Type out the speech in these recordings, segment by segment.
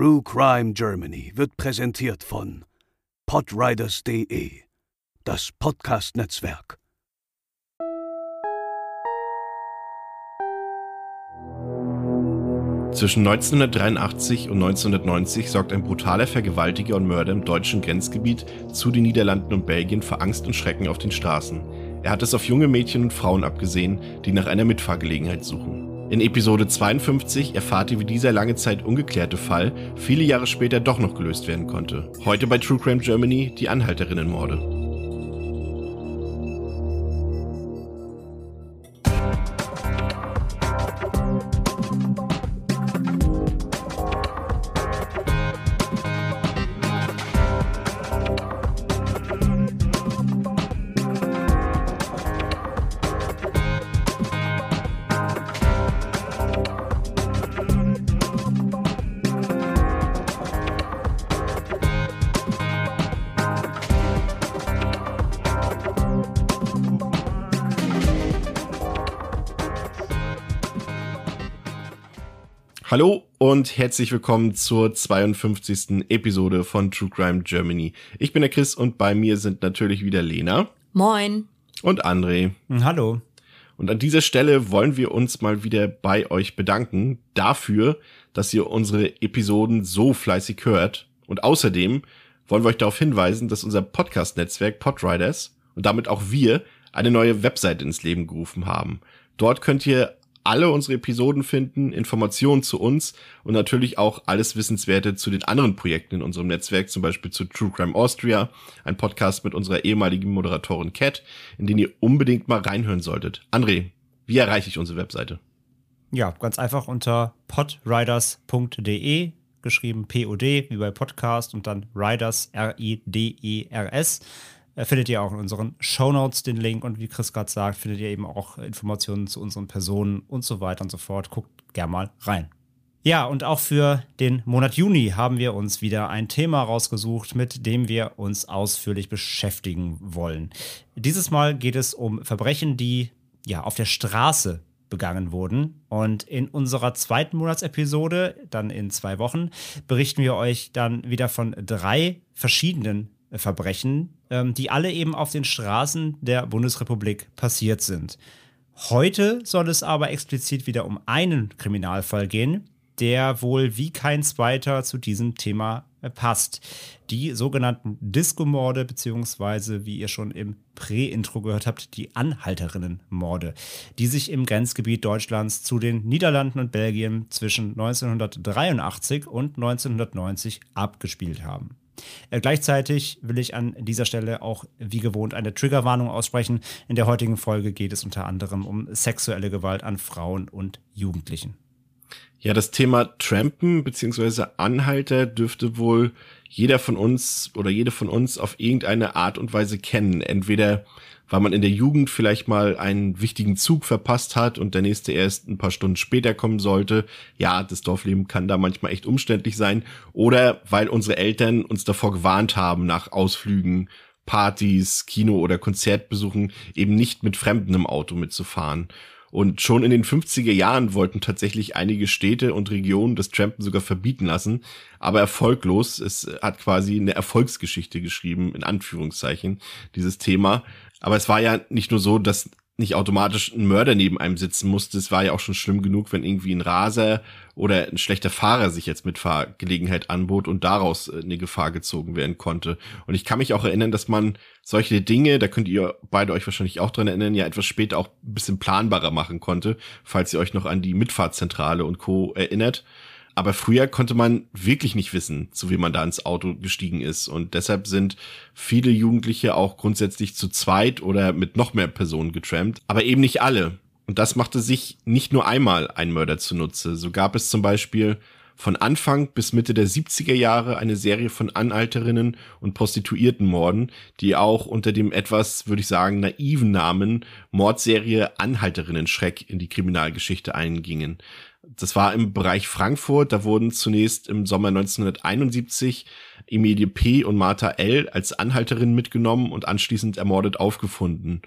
True Crime Germany wird präsentiert von podriders.de, das Podcast-Netzwerk. Zwischen 1983 und 1990 sorgt ein brutaler Vergewaltiger und Mörder im deutschen Grenzgebiet zu den Niederlanden und Belgien für Angst und Schrecken auf den Straßen. Er hat es auf junge Mädchen und Frauen abgesehen, die nach einer Mitfahrgelegenheit suchen. In Episode 52 erfahrt ihr, wie dieser lange Zeit ungeklärte Fall viele Jahre später doch noch gelöst werden konnte. Heute bei True Crime Germany die Anhalterinnenmorde. Hallo und herzlich willkommen zur 52. Episode von True Crime Germany. Ich bin der Chris und bei mir sind natürlich wieder Lena. Moin. Und André. Hm, hallo. Und an dieser Stelle wollen wir uns mal wieder bei euch bedanken dafür, dass ihr unsere Episoden so fleißig hört. Und außerdem wollen wir euch darauf hinweisen, dass unser Podcast-Netzwerk Podriders und damit auch wir eine neue Webseite ins Leben gerufen haben. Dort könnt ihr alle unsere Episoden finden, Informationen zu uns und natürlich auch alles Wissenswerte zu den anderen Projekten in unserem Netzwerk, zum Beispiel zu True Crime Austria, ein Podcast mit unserer ehemaligen Moderatorin Cat, in den ihr unbedingt mal reinhören solltet. André, wie erreiche ich unsere Webseite? Ja, ganz einfach unter podriders.de, geschrieben POD, wie bei Podcast und dann Riders, R-I-D-E-R-S. Äh, findet ihr auch in unseren Shownotes den Link und wie Chris gerade sagt, findet ihr eben auch Informationen zu unseren Personen und so weiter und so fort. Guckt gerne mal rein. Ja, und auch für den Monat Juni haben wir uns wieder ein Thema rausgesucht, mit dem wir uns ausführlich beschäftigen wollen. Dieses Mal geht es um Verbrechen, die ja auf der Straße begangen wurden. Und in unserer zweiten Monatsepisode, dann in zwei Wochen, berichten wir euch dann wieder von drei verschiedenen Verbrechen, ähm, die alle eben auf den Straßen der Bundesrepublik passiert sind. Heute soll es aber explizit wieder um einen Kriminalfall gehen, der wohl wie kein zweiter zu diesem Thema äh, passt. Die sogenannten Disco-Morde, beziehungsweise, wie ihr schon im Prä-Intro gehört habt, die Anhalterinnenmorde, die sich im Grenzgebiet Deutschlands zu den Niederlanden und Belgien zwischen 1983 und 1990 abgespielt haben. Äh, gleichzeitig will ich an dieser Stelle auch wie gewohnt eine Triggerwarnung aussprechen. In der heutigen Folge geht es unter anderem um sexuelle Gewalt an Frauen und Jugendlichen. Ja, das Thema Trampen bzw. Anhalter dürfte wohl jeder von uns oder jede von uns auf irgendeine Art und Weise kennen. Entweder weil man in der Jugend vielleicht mal einen wichtigen Zug verpasst hat und der nächste erst ein paar Stunden später kommen sollte. Ja, das Dorfleben kann da manchmal echt umständlich sein. Oder weil unsere Eltern uns davor gewarnt haben, nach Ausflügen, Partys, Kino- oder Konzertbesuchen eben nicht mit Fremden im Auto mitzufahren. Und schon in den 50er Jahren wollten tatsächlich einige Städte und Regionen das Trampen sogar verbieten lassen, aber erfolglos. Es hat quasi eine Erfolgsgeschichte geschrieben, in Anführungszeichen, dieses Thema. Aber es war ja nicht nur so, dass nicht automatisch ein Mörder neben einem sitzen musste. Es war ja auch schon schlimm genug, wenn irgendwie ein Raser oder ein schlechter Fahrer sich jetzt mit Fahrgelegenheit anbot und daraus äh, eine Gefahr gezogen werden konnte. Und ich kann mich auch erinnern, dass man solche Dinge, da könnt ihr beide euch wahrscheinlich auch dran erinnern, ja etwas später auch ein bisschen planbarer machen konnte, falls ihr euch noch an die Mitfahrzentrale und Co. erinnert. Aber früher konnte man wirklich nicht wissen, zu wem man da ins Auto gestiegen ist. Und deshalb sind viele Jugendliche auch grundsätzlich zu zweit oder mit noch mehr Personen getrampt. Aber eben nicht alle. Und das machte sich nicht nur einmal ein Mörder zunutze. So gab es zum Beispiel von Anfang bis Mitte der 70er Jahre eine Serie von Anhalterinnen und Prostituiertenmorden, die auch unter dem etwas, würde ich sagen, naiven Namen Mordserie Anhalterinnen Schreck in die Kriminalgeschichte eingingen. Das war im Bereich Frankfurt. Da wurden zunächst im Sommer 1971 Emilie P. und Martha L. als Anhalterin mitgenommen und anschließend ermordet aufgefunden.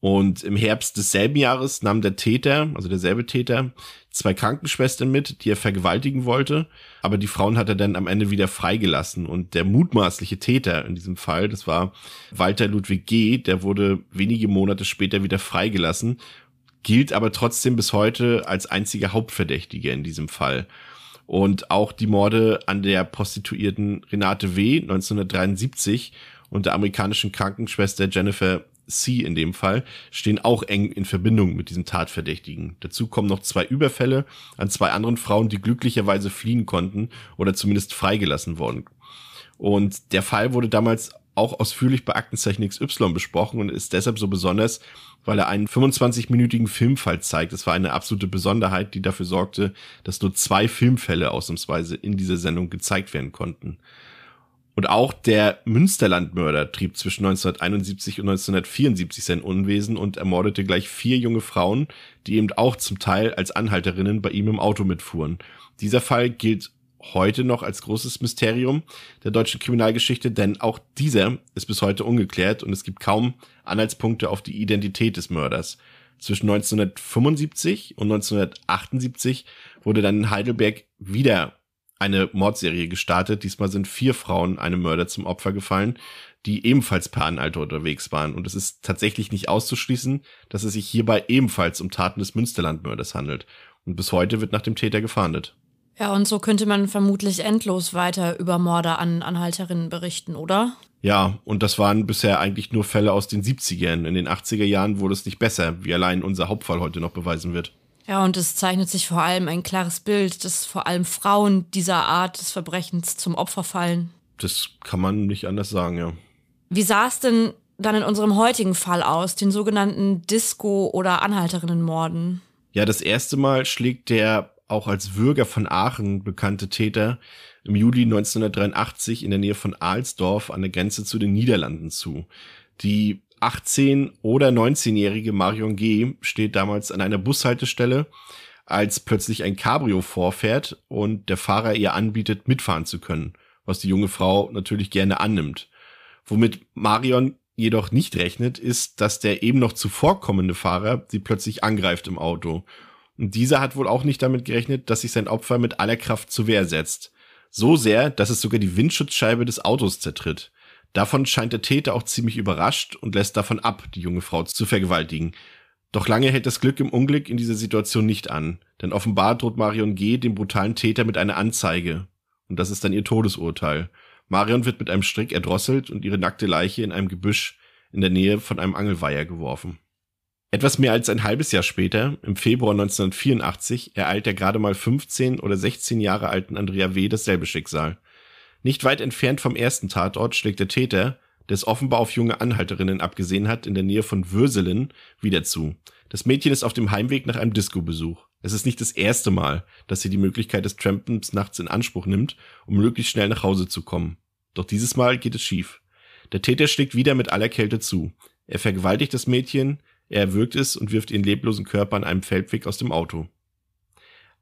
Und im Herbst desselben Jahres nahm der Täter, also derselbe Täter, zwei Krankenschwestern mit, die er vergewaltigen wollte. Aber die Frauen hat er dann am Ende wieder freigelassen. Und der mutmaßliche Täter in diesem Fall, das war Walter Ludwig G., der wurde wenige Monate später wieder freigelassen, gilt aber trotzdem bis heute als einziger Hauptverdächtiger in diesem Fall. Und auch die Morde an der Prostituierten Renate W. 1973 und der amerikanischen Krankenschwester Jennifer C in dem Fall, stehen auch eng in Verbindung mit diesem Tatverdächtigen. Dazu kommen noch zwei Überfälle an zwei anderen Frauen, die glücklicherweise fliehen konnten oder zumindest freigelassen wurden. Und der Fall wurde damals auch ausführlich bei Aktenzeichen XY besprochen und ist deshalb so besonders, weil er einen 25-minütigen Filmfall zeigt. Es war eine absolute Besonderheit, die dafür sorgte, dass nur zwei Filmfälle ausnahmsweise in dieser Sendung gezeigt werden konnten. Und auch der Münsterlandmörder trieb zwischen 1971 und 1974 sein Unwesen und ermordete gleich vier junge Frauen, die eben auch zum Teil als Anhalterinnen bei ihm im Auto mitfuhren. Dieser Fall gilt heute noch als großes Mysterium der deutschen Kriminalgeschichte, denn auch dieser ist bis heute ungeklärt und es gibt kaum Anhaltspunkte auf die Identität des Mörders. Zwischen 1975 und 1978 wurde dann in Heidelberg wieder eine Mordserie gestartet. Diesmal sind vier Frauen einem Mörder zum Opfer gefallen, die ebenfalls per Anhalter unterwegs waren. Und es ist tatsächlich nicht auszuschließen, dass es sich hierbei ebenfalls um Taten des Münsterlandmörders handelt. Und bis heute wird nach dem Täter gefahndet. Ja, und so könnte man vermutlich endlos weiter über Morde an Anhalterinnen berichten, oder? Ja, und das waren bisher eigentlich nur Fälle aus den 70ern. In den 80er Jahren wurde es nicht besser, wie allein unser Hauptfall heute noch beweisen wird. Ja, und es zeichnet sich vor allem ein klares Bild, dass vor allem Frauen dieser Art des Verbrechens zum Opfer fallen. Das kann man nicht anders sagen, ja. Wie sah es denn dann in unserem heutigen Fall aus, den sogenannten Disco- oder Anhalterinnenmorden? Ja, das erste Mal schlägt der auch als Würger von Aachen bekannte Täter im Juli 1983 in der Nähe von Ahlsdorf an der Grenze zu den Niederlanden zu. Die 18- oder 19-jährige Marion G. steht damals an einer Bushaltestelle, als plötzlich ein Cabrio vorfährt und der Fahrer ihr anbietet, mitfahren zu können, was die junge Frau natürlich gerne annimmt. Womit Marion jedoch nicht rechnet, ist, dass der eben noch zuvorkommende Fahrer sie plötzlich angreift im Auto. Und dieser hat wohl auch nicht damit gerechnet, dass sich sein Opfer mit aller Kraft zur Wehr setzt. So sehr, dass es sogar die Windschutzscheibe des Autos zertritt. Davon scheint der Täter auch ziemlich überrascht und lässt davon ab, die junge Frau zu vergewaltigen. Doch lange hält das Glück im Unglück in dieser Situation nicht an, denn offenbar droht Marion G. dem brutalen Täter mit einer Anzeige. Und das ist dann ihr Todesurteil. Marion wird mit einem Strick erdrosselt und ihre nackte Leiche in einem Gebüsch in der Nähe von einem Angelweiher geworfen. Etwas mehr als ein halbes Jahr später, im Februar 1984, ereilt der gerade mal 15 oder 16 Jahre alten Andrea W. dasselbe Schicksal. Nicht weit entfernt vom ersten Tatort schlägt der Täter, der es offenbar auf junge Anhalterinnen abgesehen hat, in der Nähe von Würselen wieder zu. Das Mädchen ist auf dem Heimweg nach einem Disco-Besuch. Es ist nicht das erste Mal, dass sie die Möglichkeit des Trampens nachts in Anspruch nimmt, um möglichst schnell nach Hause zu kommen. Doch dieses Mal geht es schief. Der Täter schlägt wieder mit aller Kälte zu. Er vergewaltigt das Mädchen, er erwürgt es und wirft ihren leblosen Körper an einem Feldweg aus dem Auto.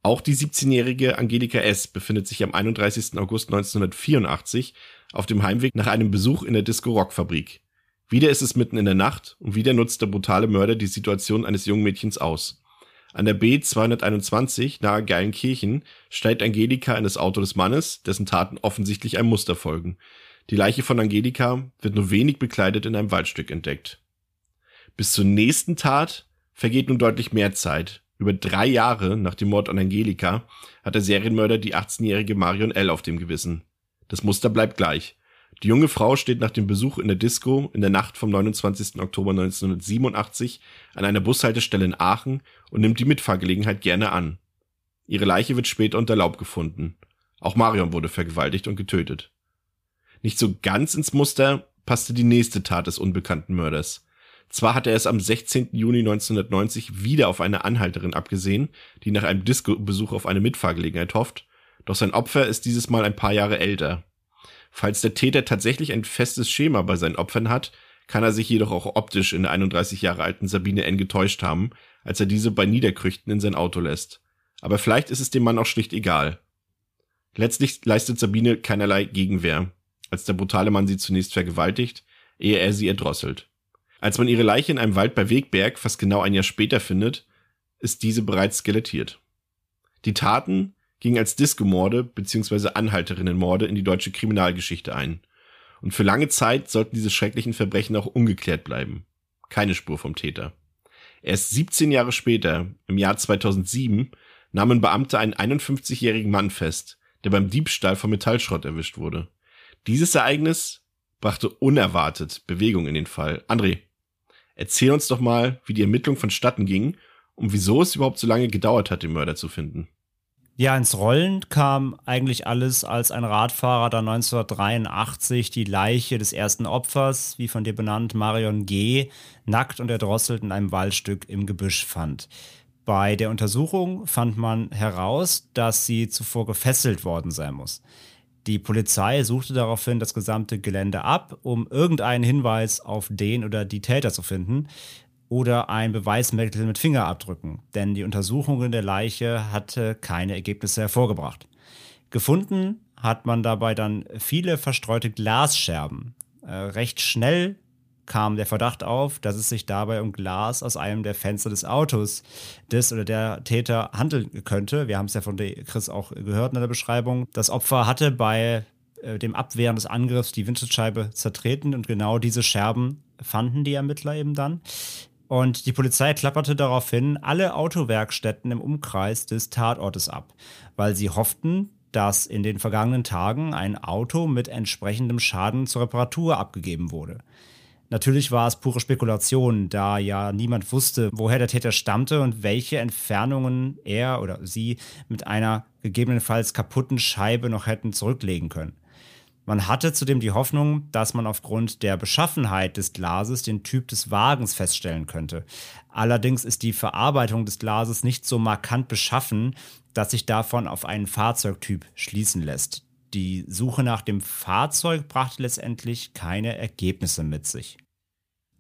Auch die 17-jährige Angelika S. befindet sich am 31. August 1984 auf dem Heimweg nach einem Besuch in der Disco Rock Fabrik. Wieder ist es mitten in der Nacht und wieder nutzt der brutale Mörder die Situation eines jungen Mädchens aus. An der B 221 nahe Geilenkirchen steigt Angelika in das Auto des Mannes, dessen Taten offensichtlich einem Muster folgen. Die Leiche von Angelika wird nur wenig bekleidet in einem Waldstück entdeckt. Bis zur nächsten Tat vergeht nun deutlich mehr Zeit über drei Jahre nach dem Mord an Angelika hat der Serienmörder die 18-jährige Marion L. auf dem Gewissen. Das Muster bleibt gleich. Die junge Frau steht nach dem Besuch in der Disco in der Nacht vom 29. Oktober 1987 an einer Bushaltestelle in Aachen und nimmt die Mitfahrgelegenheit gerne an. Ihre Leiche wird später unter Laub gefunden. Auch Marion wurde vergewaltigt und getötet. Nicht so ganz ins Muster passte die nächste Tat des unbekannten Mörders. Zwar hat er es am 16. Juni 1990 wieder auf eine Anhalterin abgesehen, die nach einem Disco-Besuch auf eine Mitfahrgelegenheit hofft, doch sein Opfer ist dieses Mal ein paar Jahre älter. Falls der Täter tatsächlich ein festes Schema bei seinen Opfern hat, kann er sich jedoch auch optisch in der 31 Jahre alten Sabine N. getäuscht haben, als er diese bei Niederkrüchten in sein Auto lässt. Aber vielleicht ist es dem Mann auch schlicht egal. Letztlich leistet Sabine keinerlei Gegenwehr, als der brutale Mann sie zunächst vergewaltigt, ehe er sie erdrosselt. Als man ihre Leiche in einem Wald bei Wegberg fast genau ein Jahr später findet, ist diese bereits skelettiert. Die Taten gingen als Disco-Morde bzw. Anhalterinnenmorde in die deutsche Kriminalgeschichte ein. Und für lange Zeit sollten diese schrecklichen Verbrechen auch ungeklärt bleiben. Keine Spur vom Täter. Erst 17 Jahre später, im Jahr 2007, nahmen Beamte einen 51-jährigen Mann fest, der beim Diebstahl von Metallschrott erwischt wurde. Dieses Ereignis brachte unerwartet Bewegung in den Fall. André, erzähl uns doch mal, wie die Ermittlung vonstatten ging und wieso es überhaupt so lange gedauert hat, den Mörder zu finden. Ja, ins Rollen kam eigentlich alles, als ein Radfahrer da 1983 die Leiche des ersten Opfers, wie von dir benannt, Marion G., nackt und erdrosselt in einem Waldstück im Gebüsch fand. Bei der Untersuchung fand man heraus, dass sie zuvor gefesselt worden sein muss. Die Polizei suchte daraufhin das gesamte Gelände ab, um irgendeinen Hinweis auf den oder die Täter zu finden oder ein Beweismittel mit Fingerabdrücken, denn die Untersuchung der Leiche hatte keine Ergebnisse hervorgebracht. Gefunden hat man dabei dann viele verstreute Glasscherben. Äh, recht schnell kam der Verdacht auf, dass es sich dabei um Glas aus einem der Fenster des Autos des oder der Täter handeln könnte. Wir haben es ja von Chris auch gehört in der Beschreibung. Das Opfer hatte bei äh, dem Abwehren des Angriffs die Windschutzscheibe zertreten und genau diese Scherben fanden die Ermittler eben dann. Und die Polizei klapperte daraufhin alle Autowerkstätten im Umkreis des Tatortes ab, weil sie hofften, dass in den vergangenen Tagen ein Auto mit entsprechendem Schaden zur Reparatur abgegeben wurde. Natürlich war es pure Spekulation, da ja niemand wusste, woher der Täter stammte und welche Entfernungen er oder sie mit einer gegebenenfalls kaputten Scheibe noch hätten zurücklegen können. Man hatte zudem die Hoffnung, dass man aufgrund der Beschaffenheit des Glases den Typ des Wagens feststellen könnte. Allerdings ist die Verarbeitung des Glases nicht so markant beschaffen, dass sich davon auf einen Fahrzeugtyp schließen lässt. Die Suche nach dem Fahrzeug brachte letztendlich keine Ergebnisse mit sich.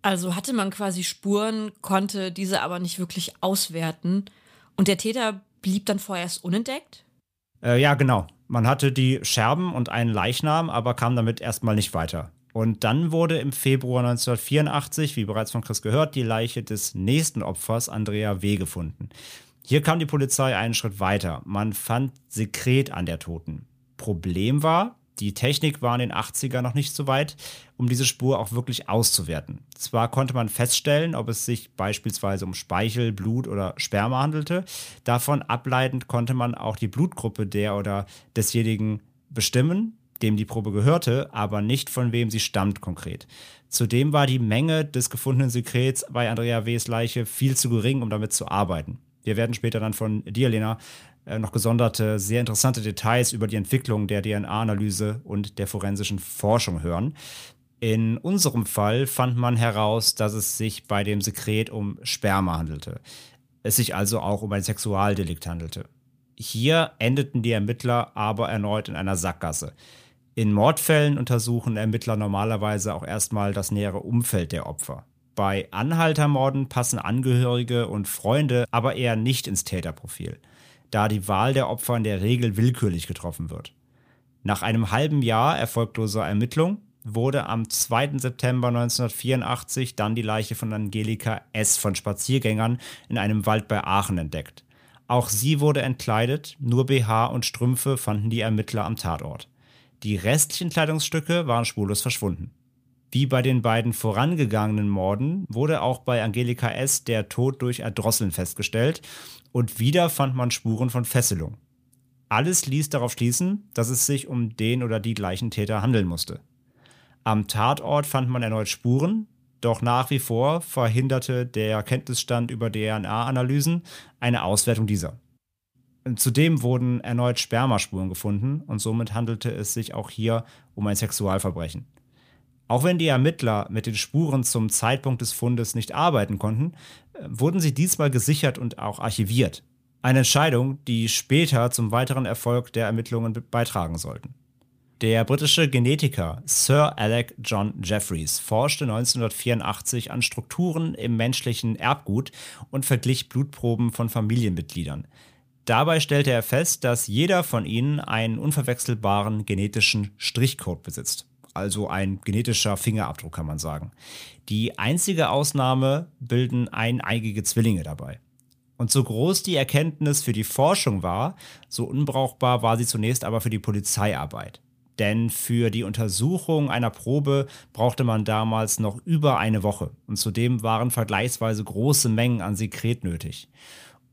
Also hatte man quasi Spuren, konnte diese aber nicht wirklich auswerten. Und der Täter blieb dann vorerst unentdeckt? Äh, ja, genau. Man hatte die Scherben und einen Leichnam, aber kam damit erstmal nicht weiter. Und dann wurde im Februar 1984, wie bereits von Chris gehört, die Leiche des nächsten Opfers, Andrea W., gefunden. Hier kam die Polizei einen Schritt weiter. Man fand Sekret an der Toten. Problem war, die Technik war in den 80er noch nicht so weit, um diese Spur auch wirklich auszuwerten. Zwar konnte man feststellen, ob es sich beispielsweise um Speichel, Blut oder Sperma handelte, davon ableitend konnte man auch die Blutgruppe der oder desjenigen bestimmen, dem die Probe gehörte, aber nicht von wem sie stammt konkret. Zudem war die Menge des gefundenen Sekrets bei Andrea W.s Leiche viel zu gering, um damit zu arbeiten. Wir werden später dann von dir, Lena, noch gesonderte, sehr interessante Details über die Entwicklung der DNA-Analyse und der forensischen Forschung hören. In unserem Fall fand man heraus, dass es sich bei dem Sekret um Sperma handelte. Es sich also auch um ein Sexualdelikt handelte. Hier endeten die Ermittler aber erneut in einer Sackgasse. In Mordfällen untersuchen Ermittler normalerweise auch erstmal das nähere Umfeld der Opfer. Bei Anhaltermorden passen Angehörige und Freunde aber eher nicht ins Täterprofil da die Wahl der Opfer in der Regel willkürlich getroffen wird. Nach einem halben Jahr erfolgloser Ermittlung wurde am 2. September 1984 dann die Leiche von Angelika S. von Spaziergängern in einem Wald bei Aachen entdeckt. Auch sie wurde entkleidet, nur BH und Strümpfe fanden die Ermittler am Tatort. Die restlichen Kleidungsstücke waren spurlos verschwunden. Wie bei den beiden vorangegangenen Morden wurde auch bei Angelika S. der Tod durch Erdrosseln festgestellt und wieder fand man Spuren von Fesselung. Alles ließ darauf schließen, dass es sich um den oder die gleichen Täter handeln musste. Am Tatort fand man erneut Spuren, doch nach wie vor verhinderte der Kenntnisstand über DNA-Analysen eine Auswertung dieser. Zudem wurden erneut Spermaspuren gefunden und somit handelte es sich auch hier um ein Sexualverbrechen. Auch wenn die Ermittler mit den Spuren zum Zeitpunkt des Fundes nicht arbeiten konnten, wurden sie diesmal gesichert und auch archiviert. Eine Entscheidung, die später zum weiteren Erfolg der Ermittlungen beitragen sollten. Der britische Genetiker Sir Alec John Jeffreys forschte 1984 an Strukturen im menschlichen Erbgut und verglich Blutproben von Familienmitgliedern. Dabei stellte er fest, dass jeder von ihnen einen unverwechselbaren genetischen Strichcode besitzt also ein genetischer Fingerabdruck kann man sagen. Die einzige Ausnahme bilden eineigige Zwillinge dabei. Und so groß die Erkenntnis für die Forschung war, so unbrauchbar war sie zunächst aber für die Polizeiarbeit. Denn für die Untersuchung einer Probe brauchte man damals noch über eine Woche und zudem waren vergleichsweise große Mengen an Sekret nötig.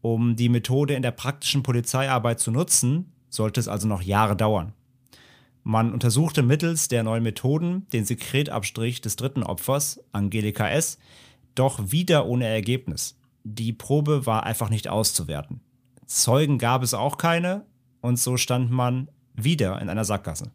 Um die Methode in der praktischen Polizeiarbeit zu nutzen, sollte es also noch Jahre dauern. Man untersuchte mittels der neuen Methoden den Sekretabstrich des dritten Opfers, Angelika S., doch wieder ohne Ergebnis. Die Probe war einfach nicht auszuwerten. Zeugen gab es auch keine und so stand man wieder in einer Sackgasse.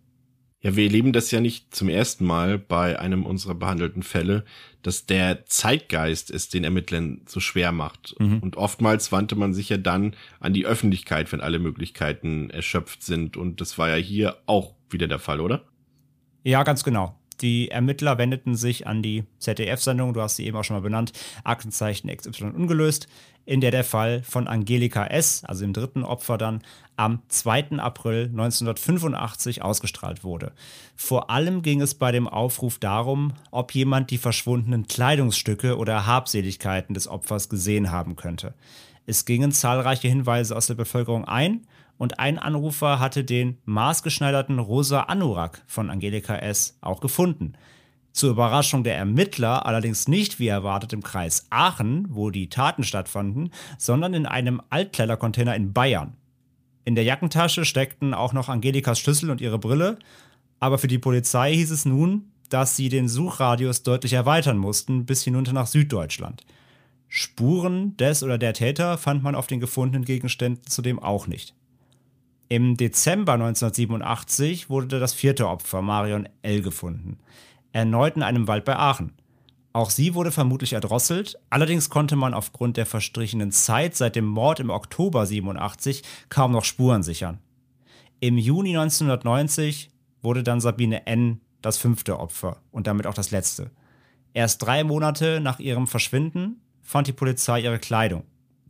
Ja, wir erleben das ja nicht zum ersten Mal bei einem unserer behandelten Fälle, dass der Zeitgeist es den Ermittlern so schwer macht. Mhm. Und oftmals wandte man sich ja dann an die Öffentlichkeit, wenn alle Möglichkeiten erschöpft sind. Und das war ja hier auch wieder der Fall, oder? Ja, ganz genau. Die Ermittler wendeten sich an die ZDF-Sendung, du hast sie eben auch schon mal benannt, Aktenzeichen XY ungelöst, in der der Fall von Angelika S., also dem dritten Opfer dann, am 2. April 1985 ausgestrahlt wurde. Vor allem ging es bei dem Aufruf darum, ob jemand die verschwundenen Kleidungsstücke oder Habseligkeiten des Opfers gesehen haben könnte. Es gingen zahlreiche Hinweise aus der Bevölkerung ein und ein Anrufer hatte den maßgeschneiderten rosa Anorak von Angelika S. auch gefunden. Zur Überraschung der Ermittler allerdings nicht wie erwartet im Kreis Aachen, wo die Taten stattfanden, sondern in einem Altkleidercontainer in Bayern. In der Jackentasche steckten auch noch Angelikas Schlüssel und ihre Brille, aber für die Polizei hieß es nun, dass sie den Suchradius deutlich erweitern mussten bis hinunter nach Süddeutschland. Spuren des oder der Täter fand man auf den gefundenen Gegenständen zudem auch nicht. Im Dezember 1987 wurde das vierte Opfer, Marion L., gefunden. Erneut in einem Wald bei Aachen. Auch sie wurde vermutlich erdrosselt, allerdings konnte man aufgrund der verstrichenen Zeit seit dem Mord im Oktober 87 kaum noch Spuren sichern. Im Juni 1990 wurde dann Sabine N. das fünfte Opfer und damit auch das letzte. Erst drei Monate nach ihrem Verschwinden fand die Polizei ihre Kleidung.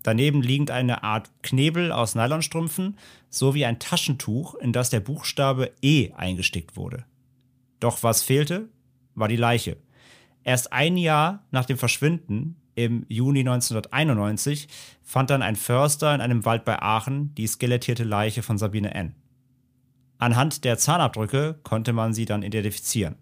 Daneben liegend eine Art Knebel aus Nylonstrümpfen sowie ein Taschentuch, in das der Buchstabe E eingestickt wurde. Doch was fehlte, war die Leiche. Erst ein Jahr nach dem Verschwinden, im Juni 1991, fand dann ein Förster in einem Wald bei Aachen die skelettierte Leiche von Sabine N. Anhand der Zahnabdrücke konnte man sie dann identifizieren.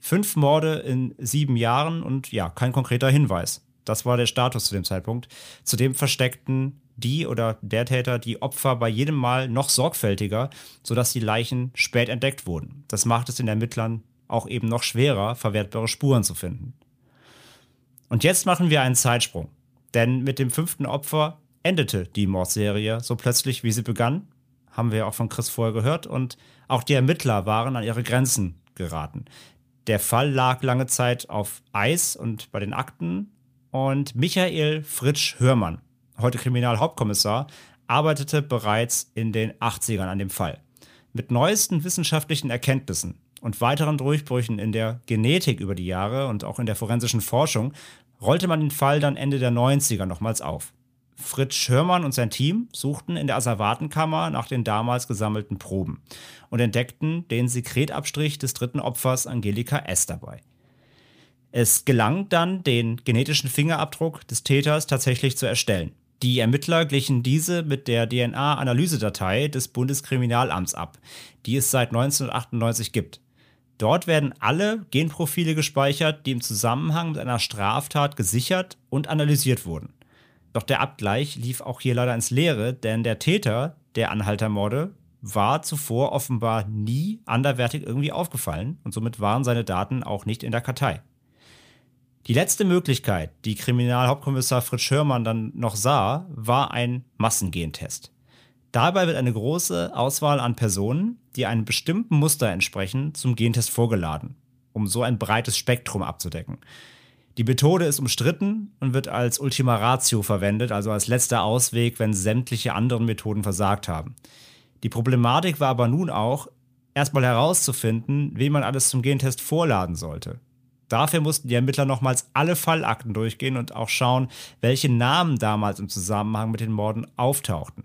Fünf Morde in sieben Jahren und ja, kein konkreter Hinweis. Das war der Status zu dem Zeitpunkt. Zudem versteckten die oder der Täter die Opfer bei jedem Mal noch sorgfältiger, sodass die Leichen spät entdeckt wurden. Das macht es den Ermittlern auch eben noch schwerer, verwertbare Spuren zu finden. Und jetzt machen wir einen Zeitsprung. Denn mit dem fünften Opfer endete die Mordserie so plötzlich, wie sie begann. Haben wir auch von Chris vorher gehört. Und auch die Ermittler waren an ihre Grenzen geraten. Der Fall lag lange Zeit auf Eis und bei den Akten und Michael Fritsch Hörmann, heute Kriminalhauptkommissar, arbeitete bereits in den 80ern an dem Fall. Mit neuesten wissenschaftlichen Erkenntnissen und weiteren Durchbrüchen in der Genetik über die Jahre und auch in der forensischen Forschung rollte man den Fall dann Ende der 90er nochmals auf. Fritsch Hörmann und sein Team suchten in der Asservatenkammer nach den damals gesammelten Proben und entdeckten den Sekretabstrich des dritten Opfers Angelika S. dabei. Es gelang dann, den genetischen Fingerabdruck des Täters tatsächlich zu erstellen. Die Ermittler glichen diese mit der DNA-Analysedatei des Bundeskriminalamts ab, die es seit 1998 gibt. Dort werden alle Genprofile gespeichert, die im Zusammenhang mit einer Straftat gesichert und analysiert wurden. Doch der Abgleich lief auch hier leider ins Leere, denn der Täter der Anhaltermorde war zuvor offenbar nie anderwertig irgendwie aufgefallen und somit waren seine Daten auch nicht in der Kartei. Die letzte Möglichkeit, die Kriminalhauptkommissar Fritz Schörmann dann noch sah, war ein Massengentest. Dabei wird eine große Auswahl an Personen, die einem bestimmten Muster entsprechen, zum Gentest vorgeladen, um so ein breites Spektrum abzudecken. Die Methode ist umstritten und wird als Ultima Ratio verwendet, also als letzter Ausweg, wenn sämtliche anderen Methoden versagt haben. Die Problematik war aber nun auch, erstmal herauszufinden, wen man alles zum Gentest vorladen sollte. Dafür mussten die Ermittler nochmals alle Fallakten durchgehen und auch schauen, welche Namen damals im Zusammenhang mit den Morden auftauchten.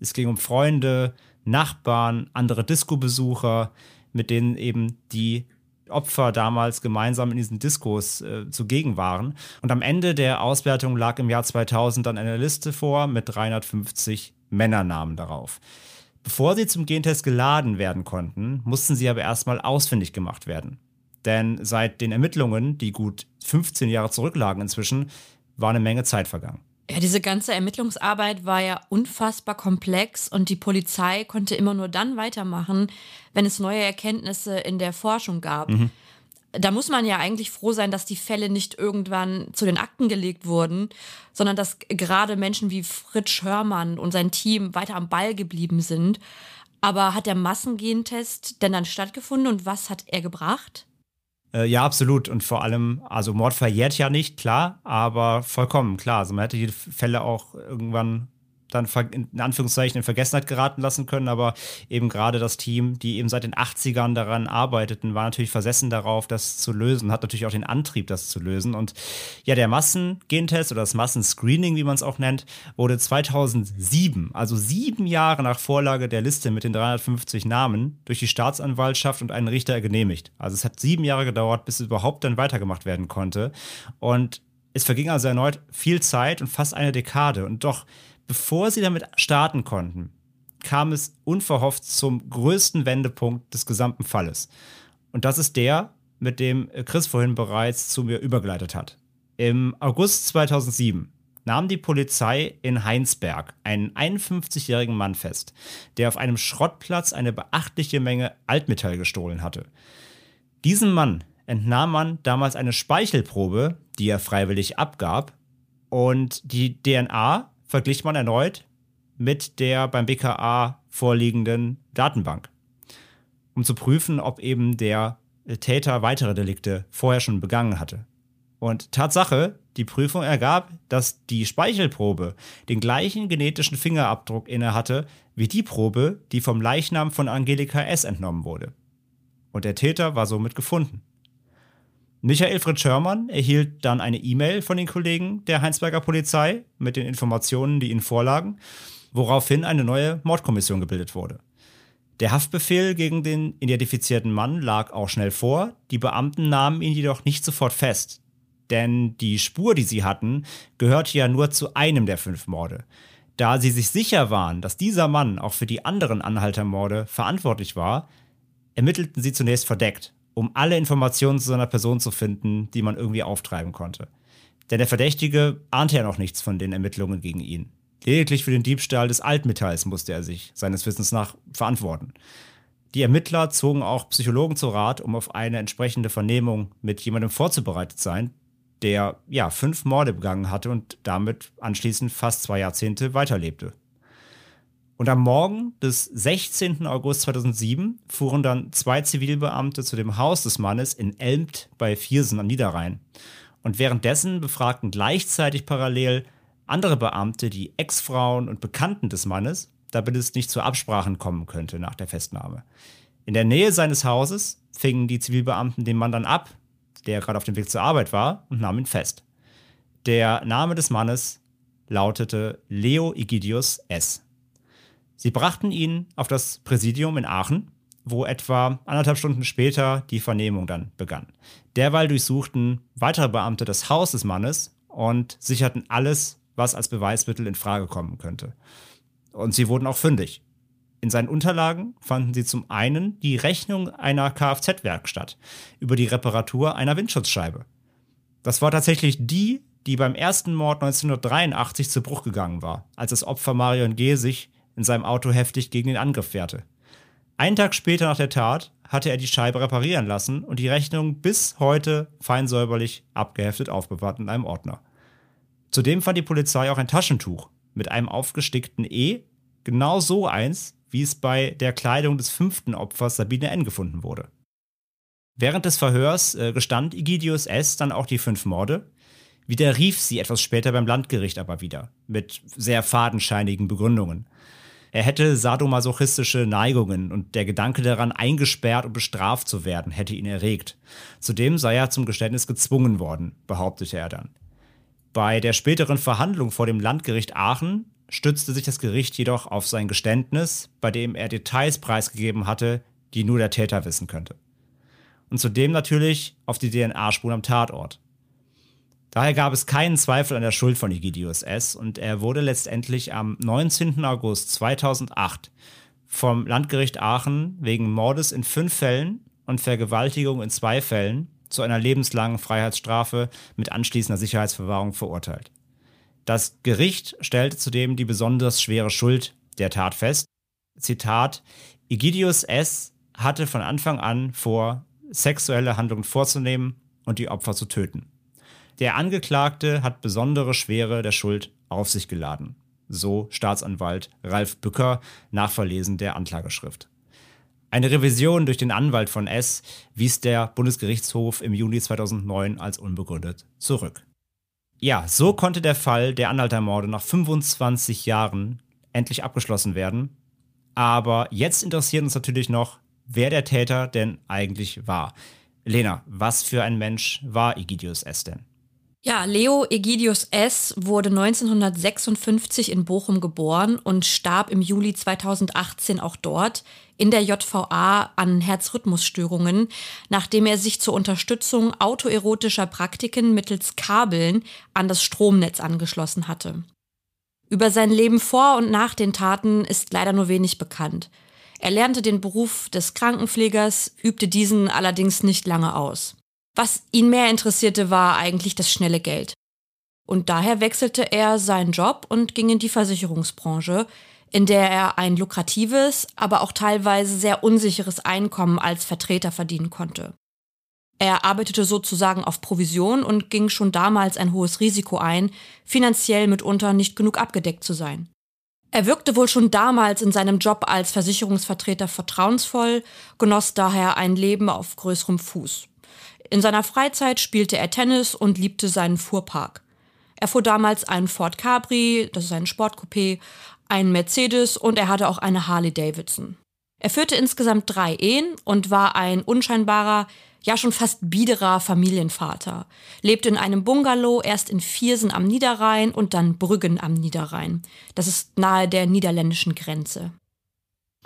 Es ging um Freunde, Nachbarn, andere Disco-Besucher. mit denen eben die Opfer damals gemeinsam in diesen Diskos äh, zugegen waren. Und am Ende der Auswertung lag im Jahr 2000 dann eine Liste vor mit 350 Männernamen darauf. Bevor sie zum Gentest geladen werden konnten, mussten sie aber erstmal ausfindig gemacht werden. Denn seit den Ermittlungen, die gut 15 Jahre zurücklagen inzwischen, war eine Menge Zeit vergangen. Ja, diese ganze Ermittlungsarbeit war ja unfassbar komplex und die Polizei konnte immer nur dann weitermachen, wenn es neue Erkenntnisse in der Forschung gab. Mhm. Da muss man ja eigentlich froh sein, dass die Fälle nicht irgendwann zu den Akten gelegt wurden, sondern dass gerade Menschen wie Fritsch Hörmann und sein Team weiter am Ball geblieben sind. Aber hat der Massengentest denn dann stattgefunden und was hat er gebracht? Äh, ja, absolut. Und vor allem, also Mord verjährt ja nicht, klar, aber vollkommen klar. Also man hätte die Fälle auch irgendwann dann in Anführungszeichen in Vergessenheit geraten lassen können, aber eben gerade das Team, die eben seit den 80ern daran arbeiteten, war natürlich versessen darauf, das zu lösen, hat natürlich auch den Antrieb, das zu lösen. Und ja, der Massengentest oder das Massenscreening, wie man es auch nennt, wurde 2007, also sieben Jahre nach Vorlage der Liste mit den 350 Namen, durch die Staatsanwaltschaft und einen Richter genehmigt. Also es hat sieben Jahre gedauert, bis es überhaupt dann weitergemacht werden konnte. Und es verging also erneut viel Zeit und fast eine Dekade. Und doch bevor sie damit starten konnten, kam es unverhofft zum größten Wendepunkt des gesamten Falles. Und das ist der, mit dem Chris vorhin bereits zu mir übergeleitet hat. Im August 2007 nahm die Polizei in Heinsberg einen 51-jährigen Mann fest, der auf einem Schrottplatz eine beachtliche Menge Altmetall gestohlen hatte. Diesem Mann entnahm man damals eine Speichelprobe, die er freiwillig abgab, und die DNA verglich man erneut mit der beim BKA vorliegenden Datenbank, um zu prüfen, ob eben der Täter weitere Delikte vorher schon begangen hatte. Und Tatsache, die Prüfung ergab, dass die Speichelprobe den gleichen genetischen Fingerabdruck inne hatte wie die Probe, die vom Leichnam von Angelika S. entnommen wurde. Und der Täter war somit gefunden. Michael Fritz Schörmann erhielt dann eine E-Mail von den Kollegen der Heinsberger Polizei mit den Informationen, die ihnen vorlagen, woraufhin eine neue Mordkommission gebildet wurde. Der Haftbefehl gegen den identifizierten Mann lag auch schnell vor, die Beamten nahmen ihn jedoch nicht sofort fest, denn die Spur, die sie hatten, gehörte ja nur zu einem der fünf Morde. Da sie sich sicher waren, dass dieser Mann auch für die anderen Anhaltermorde verantwortlich war, ermittelten sie zunächst verdeckt um alle Informationen zu seiner Person zu finden, die man irgendwie auftreiben konnte. Denn der Verdächtige ahnte ja noch nichts von den Ermittlungen gegen ihn. Lediglich für den Diebstahl des Altmetalls musste er sich, seines Wissens nach, verantworten. Die Ermittler zogen auch Psychologen zu Rat, um auf eine entsprechende Vernehmung mit jemandem vorzubereitet sein, der ja fünf Morde begangen hatte und damit anschließend fast zwei Jahrzehnte weiterlebte. Und am Morgen des 16. August 2007 fuhren dann zwei Zivilbeamte zu dem Haus des Mannes in Elmt bei Viersen am Niederrhein. Und währenddessen befragten gleichzeitig parallel andere Beamte die Ex-Frauen und Bekannten des Mannes, damit es nicht zu Absprachen kommen könnte nach der Festnahme. In der Nähe seines Hauses fingen die Zivilbeamten den Mann dann ab, der gerade auf dem Weg zur Arbeit war, und nahmen ihn fest. Der Name des Mannes lautete Leo Igidius S. Sie brachten ihn auf das Präsidium in Aachen, wo etwa anderthalb Stunden später die Vernehmung dann begann. Derweil durchsuchten weitere Beamte das Haus des Mannes und sicherten alles, was als Beweismittel in Frage kommen könnte. Und sie wurden auch fündig. In seinen Unterlagen fanden sie zum einen die Rechnung einer Kfz-Werkstatt über die Reparatur einer Windschutzscheibe. Das war tatsächlich die, die beim ersten Mord 1983 zu Bruch gegangen war, als das Opfer Marion G. sich in seinem Auto heftig gegen den Angriff wehrte. Einen Tag später nach der Tat hatte er die Scheibe reparieren lassen und die Rechnung bis heute feinsäuberlich abgeheftet aufbewahrt in einem Ordner. Zudem fand die Polizei auch ein Taschentuch mit einem aufgestickten E, genau so eins, wie es bei der Kleidung des fünften Opfers Sabine N. gefunden wurde. Während des Verhörs äh, gestand Igidius S. dann auch die fünf Morde, widerrief sie etwas später beim Landgericht aber wieder, mit sehr fadenscheinigen Begründungen. Er hätte sadomasochistische Neigungen und der Gedanke daran, eingesperrt und bestraft zu werden, hätte ihn erregt. Zudem sei er zum Geständnis gezwungen worden, behauptete er dann. Bei der späteren Verhandlung vor dem Landgericht Aachen stützte sich das Gericht jedoch auf sein Geständnis, bei dem er Details preisgegeben hatte, die nur der Täter wissen könnte. Und zudem natürlich auf die DNA-Spuren am Tatort. Daher gab es keinen Zweifel an der Schuld von Egidius S. und er wurde letztendlich am 19. August 2008 vom Landgericht Aachen wegen Mordes in fünf Fällen und Vergewaltigung in zwei Fällen zu einer lebenslangen Freiheitsstrafe mit anschließender Sicherheitsverwahrung verurteilt. Das Gericht stellte zudem die besonders schwere Schuld der Tat fest. Zitat: Egidius S. hatte von Anfang an vor, sexuelle Handlungen vorzunehmen und die Opfer zu töten. Der Angeklagte hat besondere Schwere der Schuld auf sich geladen. So Staatsanwalt Ralf Bücker nach Verlesen der Anklageschrift. Eine Revision durch den Anwalt von S wies der Bundesgerichtshof im Juni 2009 als unbegründet zurück. Ja, so konnte der Fall der Anhaltermorde nach 25 Jahren endlich abgeschlossen werden. Aber jetzt interessiert uns natürlich noch, wer der Täter denn eigentlich war. Lena, was für ein Mensch war Egidius S. denn? Ja, Leo Egidius S. wurde 1956 in Bochum geboren und starb im Juli 2018 auch dort in der JVA an Herzrhythmusstörungen, nachdem er sich zur Unterstützung autoerotischer Praktiken mittels Kabeln an das Stromnetz angeschlossen hatte. Über sein Leben vor und nach den Taten ist leider nur wenig bekannt. Er lernte den Beruf des Krankenpflegers, übte diesen allerdings nicht lange aus. Was ihn mehr interessierte, war eigentlich das schnelle Geld. Und daher wechselte er seinen Job und ging in die Versicherungsbranche, in der er ein lukratives, aber auch teilweise sehr unsicheres Einkommen als Vertreter verdienen konnte. Er arbeitete sozusagen auf Provision und ging schon damals ein hohes Risiko ein, finanziell mitunter nicht genug abgedeckt zu sein. Er wirkte wohl schon damals in seinem Job als Versicherungsvertreter vertrauensvoll, genoss daher ein Leben auf größerem Fuß. In seiner Freizeit spielte er Tennis und liebte seinen Fuhrpark. Er fuhr damals einen Ford Capri, das ist ein Sportcoupé, einen Mercedes und er hatte auch eine Harley Davidson. Er führte insgesamt drei Ehen und war ein unscheinbarer, ja schon fast biederer Familienvater. Lebte in einem Bungalow, erst in Viersen am Niederrhein und dann Brüggen am Niederrhein. Das ist nahe der niederländischen Grenze.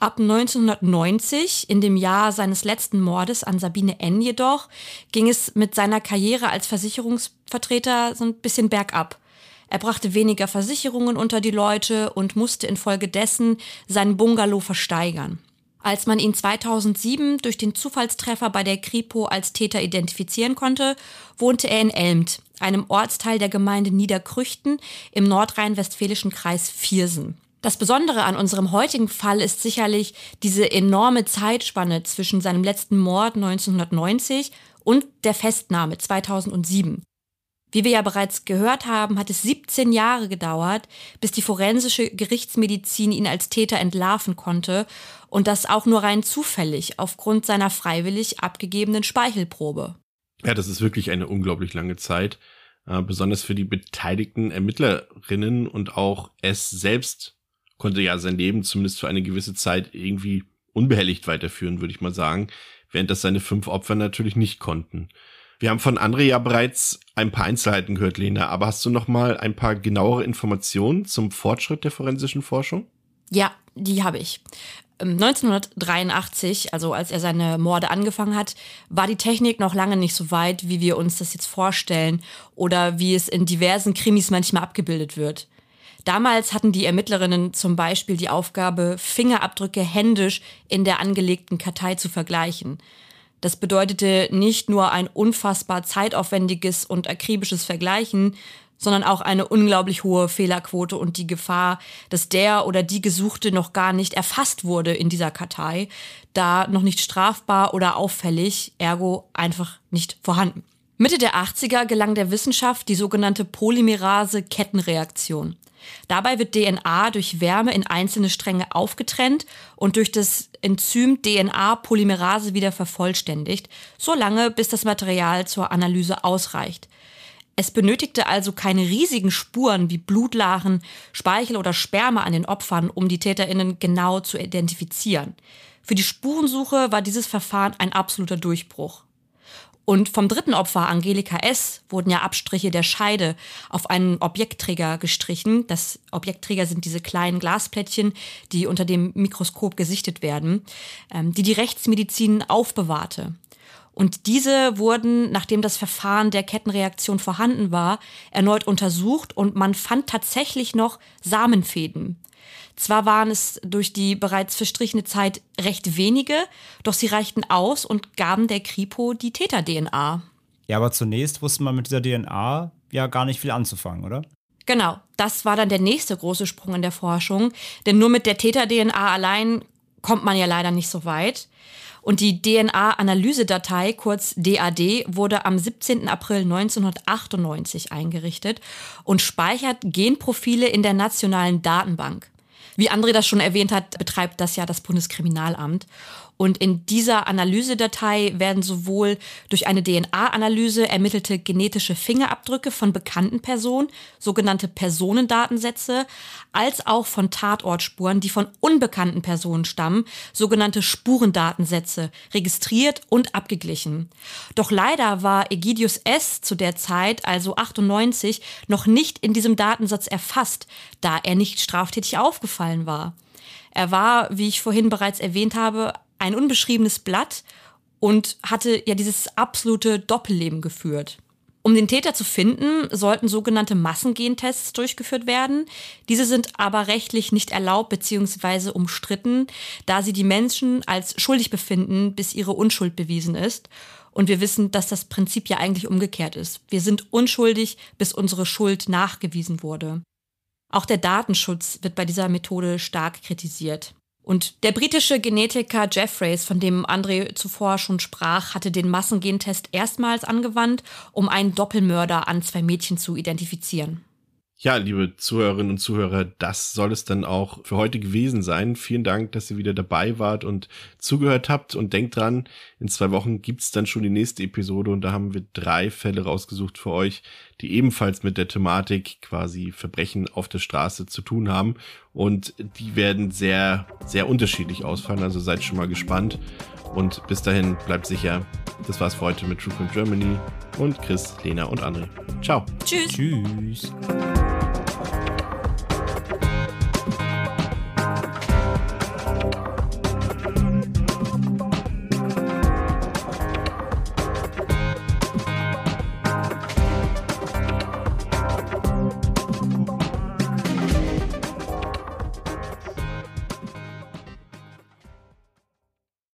Ab 1990, in dem Jahr seines letzten Mordes an Sabine N. jedoch, ging es mit seiner Karriere als Versicherungsvertreter so ein bisschen bergab. Er brachte weniger Versicherungen unter die Leute und musste infolgedessen seinen Bungalow versteigern. Als man ihn 2007 durch den Zufallstreffer bei der Kripo als Täter identifizieren konnte, wohnte er in Elmt, einem Ortsteil der Gemeinde Niederkrüchten im nordrhein-westfälischen Kreis Viersen. Das Besondere an unserem heutigen Fall ist sicherlich diese enorme Zeitspanne zwischen seinem letzten Mord 1990 und der Festnahme 2007. Wie wir ja bereits gehört haben, hat es 17 Jahre gedauert, bis die forensische Gerichtsmedizin ihn als Täter entlarven konnte und das auch nur rein zufällig aufgrund seiner freiwillig abgegebenen Speichelprobe. Ja, das ist wirklich eine unglaublich lange Zeit, äh, besonders für die beteiligten Ermittlerinnen und auch es selbst konnte ja sein Leben zumindest für eine gewisse Zeit irgendwie unbehelligt weiterführen, würde ich mal sagen, während das seine fünf Opfer natürlich nicht konnten. Wir haben von André ja bereits ein paar Einzelheiten gehört, Lena, aber hast du noch mal ein paar genauere Informationen zum Fortschritt der forensischen Forschung? Ja, die habe ich. 1983, ähm, also als er seine Morde angefangen hat, war die Technik noch lange nicht so weit, wie wir uns das jetzt vorstellen oder wie es in diversen Krimis manchmal abgebildet wird. Damals hatten die Ermittlerinnen zum Beispiel die Aufgabe, Fingerabdrücke händisch in der angelegten Kartei zu vergleichen. Das bedeutete nicht nur ein unfassbar zeitaufwendiges und akribisches Vergleichen, sondern auch eine unglaublich hohe Fehlerquote und die Gefahr, dass der oder die Gesuchte noch gar nicht erfasst wurde in dieser Kartei, da noch nicht strafbar oder auffällig, ergo einfach nicht vorhanden. Mitte der 80er gelang der Wissenschaft die sogenannte Polymerase-Kettenreaktion. Dabei wird DNA durch Wärme in einzelne Stränge aufgetrennt und durch das Enzym DNA-Polymerase wieder vervollständigt, so lange bis das Material zur Analyse ausreicht. Es benötigte also keine riesigen Spuren wie Blutlachen, Speichel oder Sperma an den Opfern, um die Täterinnen genau zu identifizieren. Für die Spurensuche war dieses Verfahren ein absoluter Durchbruch. Und vom dritten Opfer, Angelika S., wurden ja Abstriche der Scheide auf einen Objektträger gestrichen. Das Objektträger sind diese kleinen Glasplättchen, die unter dem Mikroskop gesichtet werden, ähm, die die Rechtsmedizin aufbewahrte. Und diese wurden, nachdem das Verfahren der Kettenreaktion vorhanden war, erneut untersucht und man fand tatsächlich noch Samenfäden. Zwar waren es durch die bereits verstrichene Zeit recht wenige, doch sie reichten aus und gaben der Kripo die Täter-DNA. Ja, aber zunächst wusste man mit dieser DNA ja gar nicht viel anzufangen, oder? Genau, das war dann der nächste große Sprung in der Forschung, denn nur mit der Täter-DNA allein kommt man ja leider nicht so weit. Und die DNA-Analysedatei, kurz DAD, wurde am 17. April 1998 eingerichtet und speichert Genprofile in der nationalen Datenbank. Wie André das schon erwähnt hat, betreibt das ja das Bundeskriminalamt. Und in dieser Analysedatei werden sowohl durch eine DNA-Analyse ermittelte genetische Fingerabdrücke von bekannten Personen, sogenannte Personendatensätze, als auch von Tatortspuren, die von unbekannten Personen stammen, sogenannte Spurendatensätze, registriert und abgeglichen. Doch leider war Egidius S. zu der Zeit, also 98, noch nicht in diesem Datensatz erfasst, da er nicht straftätig aufgefallen war. Er war, wie ich vorhin bereits erwähnt habe, ein unbeschriebenes Blatt und hatte ja dieses absolute Doppelleben geführt. Um den Täter zu finden, sollten sogenannte Massengentests durchgeführt werden. Diese sind aber rechtlich nicht erlaubt bzw. umstritten, da sie die Menschen als schuldig befinden, bis ihre Unschuld bewiesen ist. Und wir wissen, dass das Prinzip ja eigentlich umgekehrt ist. Wir sind unschuldig, bis unsere Schuld nachgewiesen wurde. Auch der Datenschutz wird bei dieser Methode stark kritisiert. Und der britische Genetiker Jeffreys, von dem André zuvor schon sprach, hatte den Massengentest erstmals angewandt, um einen Doppelmörder an zwei Mädchen zu identifizieren. Ja, liebe Zuhörerinnen und Zuhörer, das soll es dann auch für heute gewesen sein. Vielen Dank, dass ihr wieder dabei wart und zugehört habt. Und denkt dran, in zwei Wochen gibt's dann schon die nächste Episode und da haben wir drei Fälle rausgesucht für euch, die ebenfalls mit der Thematik quasi Verbrechen auf der Straße zu tun haben. Und die werden sehr, sehr unterschiedlich ausfallen. Also seid schon mal gespannt. Und bis dahin bleibt sicher. Das war's für heute mit True Crime Germany und Chris, Lena und André. Ciao. Tschüss. Tschüss.